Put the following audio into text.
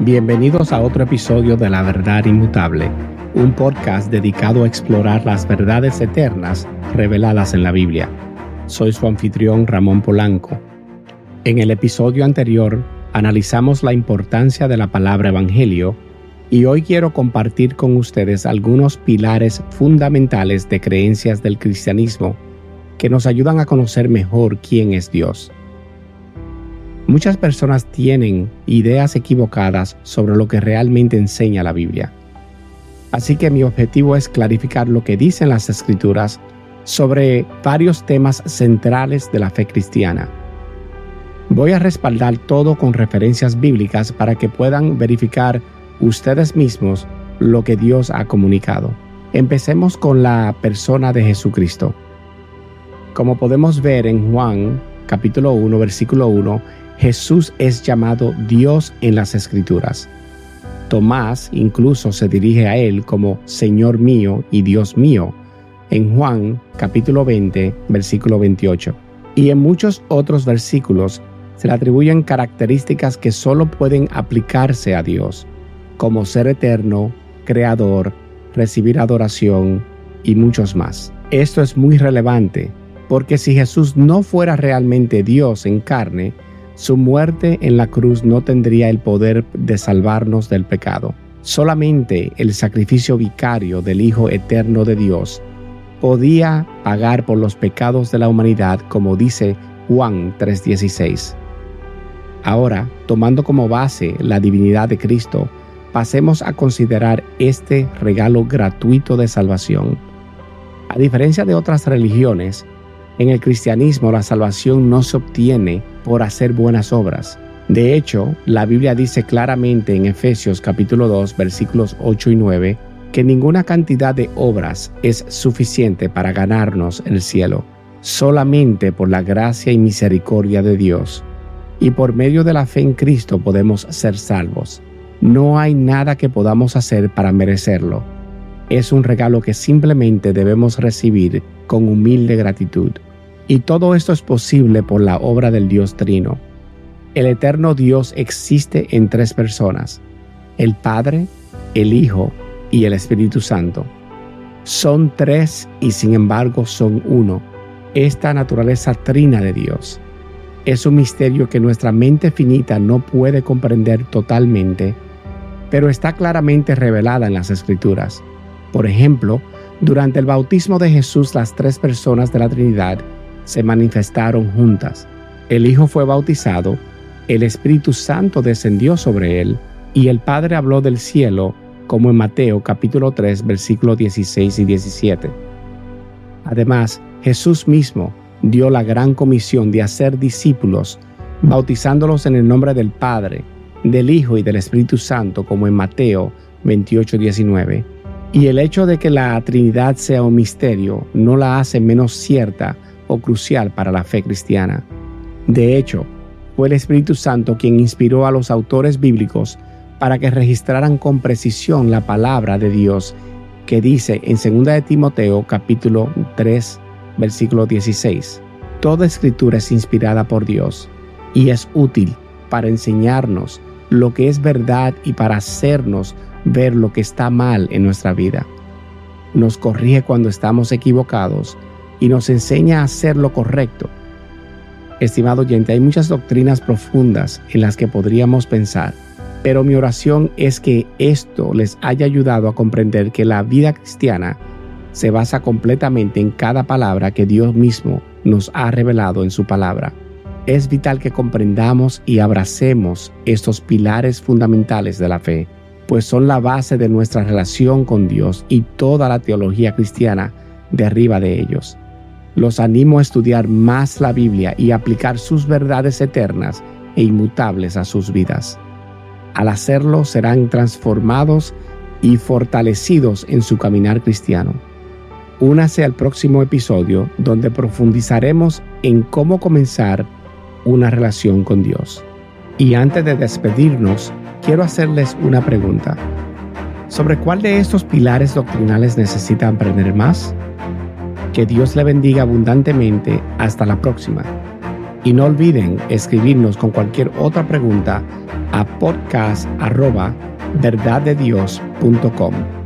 Bienvenidos a otro episodio de La Verdad Inmutable, un podcast dedicado a explorar las verdades eternas reveladas en la Biblia. Soy su anfitrión Ramón Polanco. En el episodio anterior analizamos la importancia de la palabra Evangelio y hoy quiero compartir con ustedes algunos pilares fundamentales de creencias del cristianismo que nos ayudan a conocer mejor quién es Dios. Muchas personas tienen ideas equivocadas sobre lo que realmente enseña la Biblia. Así que mi objetivo es clarificar lo que dicen las escrituras sobre varios temas centrales de la fe cristiana. Voy a respaldar todo con referencias bíblicas para que puedan verificar ustedes mismos lo que Dios ha comunicado. Empecemos con la persona de Jesucristo. Como podemos ver en Juan capítulo 1 versículo 1, Jesús es llamado Dios en las Escrituras. Tomás incluso se dirige a él como Señor mío y Dios mío en Juan capítulo 20 versículo 28. Y en muchos otros versículos se le atribuyen características que solo pueden aplicarse a Dios, como ser eterno, creador, recibir adoración y muchos más. Esto es muy relevante porque si Jesús no fuera realmente Dios en carne, su muerte en la cruz no tendría el poder de salvarnos del pecado. Solamente el sacrificio vicario del Hijo Eterno de Dios podía pagar por los pecados de la humanidad, como dice Juan 3:16. Ahora, tomando como base la divinidad de Cristo, pasemos a considerar este regalo gratuito de salvación. A diferencia de otras religiones, en el cristianismo la salvación no se obtiene por hacer buenas obras. De hecho, la Biblia dice claramente en Efesios capítulo 2 versículos 8 y 9 que ninguna cantidad de obras es suficiente para ganarnos el cielo, solamente por la gracia y misericordia de Dios. Y por medio de la fe en Cristo podemos ser salvos. No hay nada que podamos hacer para merecerlo. Es un regalo que simplemente debemos recibir con humilde gratitud. Y todo esto es posible por la obra del Dios Trino. El eterno Dios existe en tres personas, el Padre, el Hijo y el Espíritu Santo. Son tres y sin embargo son uno. Esta naturaleza trina de Dios es un misterio que nuestra mente finita no puede comprender totalmente, pero está claramente revelada en las Escrituras. Por ejemplo, durante el bautismo de Jesús las tres personas de la Trinidad se manifestaron juntas. El Hijo fue bautizado, el Espíritu Santo descendió sobre él y el Padre habló del cielo, como en Mateo capítulo 3 versículos 16 y 17. Además, Jesús mismo dio la gran comisión de hacer discípulos, bautizándolos en el nombre del Padre, del Hijo y del Espíritu Santo, como en Mateo 28, 19. Y el hecho de que la Trinidad sea un misterio no la hace menos cierta o crucial para la fe cristiana. De hecho, fue el Espíritu Santo quien inspiró a los autores bíblicos para que registraran con precisión la palabra de Dios que dice en 2 de Timoteo capítulo 3 versículo 16. Toda escritura es inspirada por Dios y es útil para enseñarnos lo que es verdad y para hacernos ver lo que está mal en nuestra vida. Nos corrige cuando estamos equivocados y nos enseña a hacer lo correcto. Estimado oyente, hay muchas doctrinas profundas en las que podríamos pensar, pero mi oración es que esto les haya ayudado a comprender que la vida cristiana se basa completamente en cada palabra que Dios mismo nos ha revelado en su palabra. Es vital que comprendamos y abracemos estos pilares fundamentales de la fe, pues son la base de nuestra relación con Dios y toda la teología cristiana derriba de ellos. Los animo a estudiar más la Biblia y aplicar sus verdades eternas e inmutables a sus vidas. Al hacerlo serán transformados y fortalecidos en su caminar cristiano. Únase al próximo episodio donde profundizaremos en cómo comenzar una relación con Dios. Y antes de despedirnos, quiero hacerles una pregunta. ¿Sobre cuál de estos pilares doctrinales necesitan aprender más? Que Dios le bendiga abundantemente. Hasta la próxima. Y no olviden escribirnos con cualquier otra pregunta a podcast.verdaddedios.com.